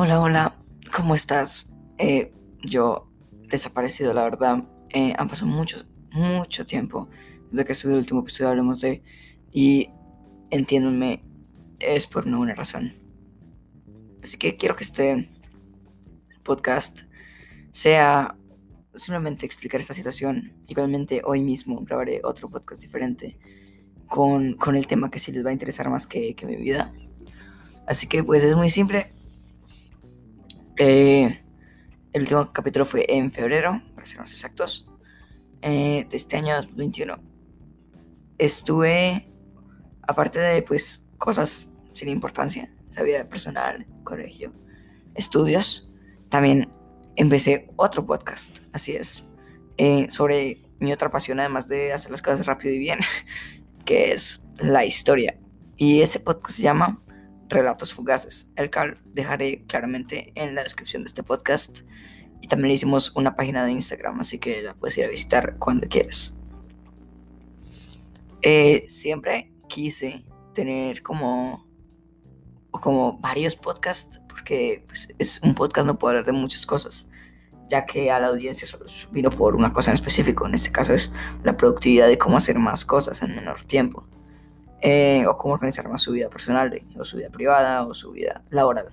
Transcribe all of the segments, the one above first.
Hola, hola, ¿cómo estás? Eh, yo desaparecido, la verdad. Eh, han pasado mucho, mucho tiempo desde que subí el último episodio, hablemos de... Y entiéndanme, es por no una razón. Así que quiero que este podcast sea simplemente explicar esta situación. Igualmente hoy mismo grabaré otro podcast diferente con, con el tema que sí les va a interesar más que, que mi vida. Así que pues es muy simple eh, el último capítulo fue en febrero, para ser más exactos, eh, de este año 2021. Estuve, aparte de pues cosas sin importancia, vida personal, colegio, estudios, también empecé otro podcast, así es, eh, sobre mi otra pasión, además de hacer las cosas rápido y bien, que es la historia. Y ese podcast se llama Relatos Fugaces, el cual dejaré claramente en la descripción de este podcast. Y también le hicimos una página de Instagram, así que la puedes ir a visitar cuando quieras. Eh, siempre quise tener como, como varios podcasts, porque pues, es un podcast no puedo hablar de muchas cosas, ya que a la audiencia solo vino por una cosa en específico. En este caso es la productividad de cómo hacer más cosas en menor tiempo. Eh, o cómo organizar más su vida personal, o su vida privada, o su vida laboral.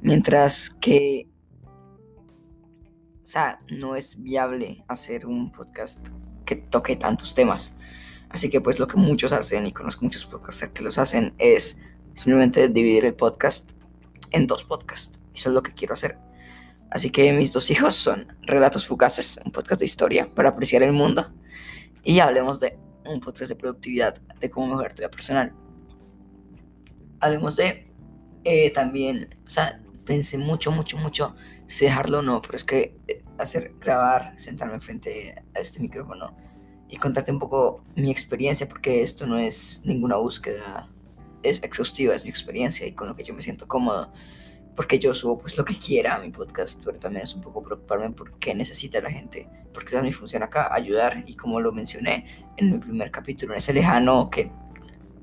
Mientras que, o sea, no es viable hacer un podcast que toque tantos temas. Así que pues lo que muchos hacen, y conozco muchos podcasters que los hacen, es simplemente dividir el podcast en dos podcasts. Eso es lo que quiero hacer. Así que mis dos hijos son Relatos Fugaces, un podcast de historia para apreciar el mundo. Y hablemos de un podcast de productividad, de cómo mejorar tu vida personal. Hablemos de eh, también, o sea, pensé mucho, mucho, mucho si dejarlo o no, pero es que eh, hacer, grabar, sentarme frente a este micrófono y contarte un poco mi experiencia, porque esto no es ninguna búsqueda, es exhaustiva, es mi experiencia y con lo que yo me siento cómodo porque yo subo pues lo que quiera a mi podcast, pero también es un poco preocuparme por qué necesita la gente, porque esa es mi función acá, ayudar, y como lo mencioné en mi primer capítulo, en ese lejano que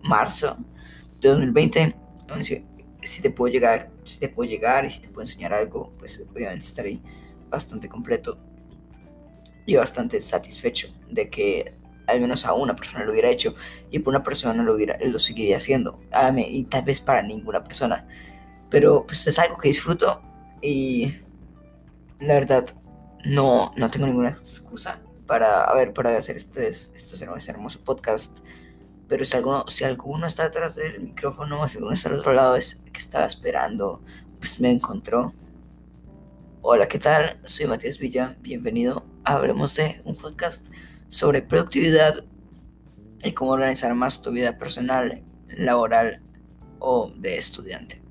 marzo de 2020, si te puedo llegar, si te puedo llegar y si te puedo enseñar algo, pues obviamente estaré bastante completo y bastante satisfecho de que al menos a una persona lo hubiera hecho y por una persona lo, hubiera, lo seguiría haciendo, y tal vez para ninguna persona pero pues es algo que disfruto y la verdad no, no tengo ninguna excusa para, a ver, para hacer este, este, hermoso podcast. Pero si alguno, si alguno está detrás del micrófono, si alguno está al otro lado, es que estaba esperando, pues me encontró. Hola, ¿qué tal? Soy Matías Villa, bienvenido. Hablemos de un podcast sobre productividad y cómo organizar más tu vida personal, laboral o de estudiante.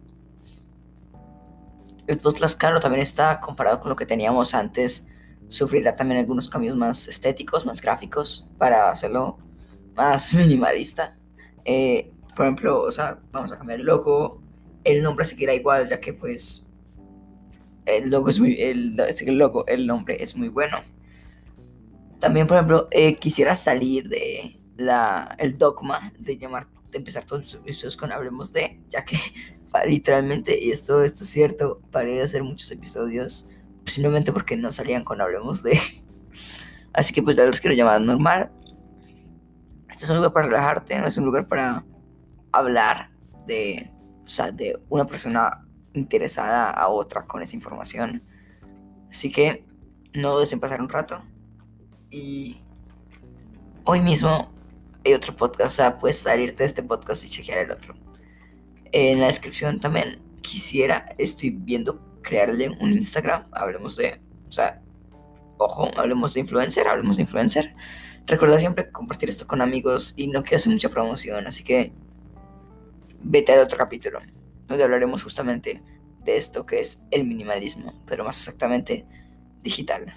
El caro también está comparado con lo que teníamos antes. Sufrirá también algunos cambios más estéticos, más gráficos, para hacerlo más minimalista. Eh, por ejemplo, o sea, vamos a cambiar el logo. El nombre seguirá igual, ya que pues el logo es muy, el, logo, el nombre es muy bueno. También, por ejemplo, eh, quisiera salir de la, el dogma de llamar, de empezar todos los episodios con Hablemos de, ya que literalmente, y esto, esto es cierto, paré de hacer muchos episodios simplemente porque no salían con Hablemos de. Así que pues ya los quiero llamar normal. Este es un lugar para relajarte, no es un lugar para hablar de, o sea, de una persona interesada a otra con esa información. Así que no dudes en pasar un rato. Y hoy mismo hay otro podcast, o sea, puedes salirte de este podcast y chequear el otro. En la descripción también quisiera, estoy viendo crearle un Instagram, hablemos de, o sea, ojo, hablemos de influencer, hablemos de influencer. Recuerda siempre compartir esto con amigos y no quiero hacer mucha promoción, así que vete al otro capítulo, donde hablaremos justamente de esto que es el minimalismo, pero más exactamente digital.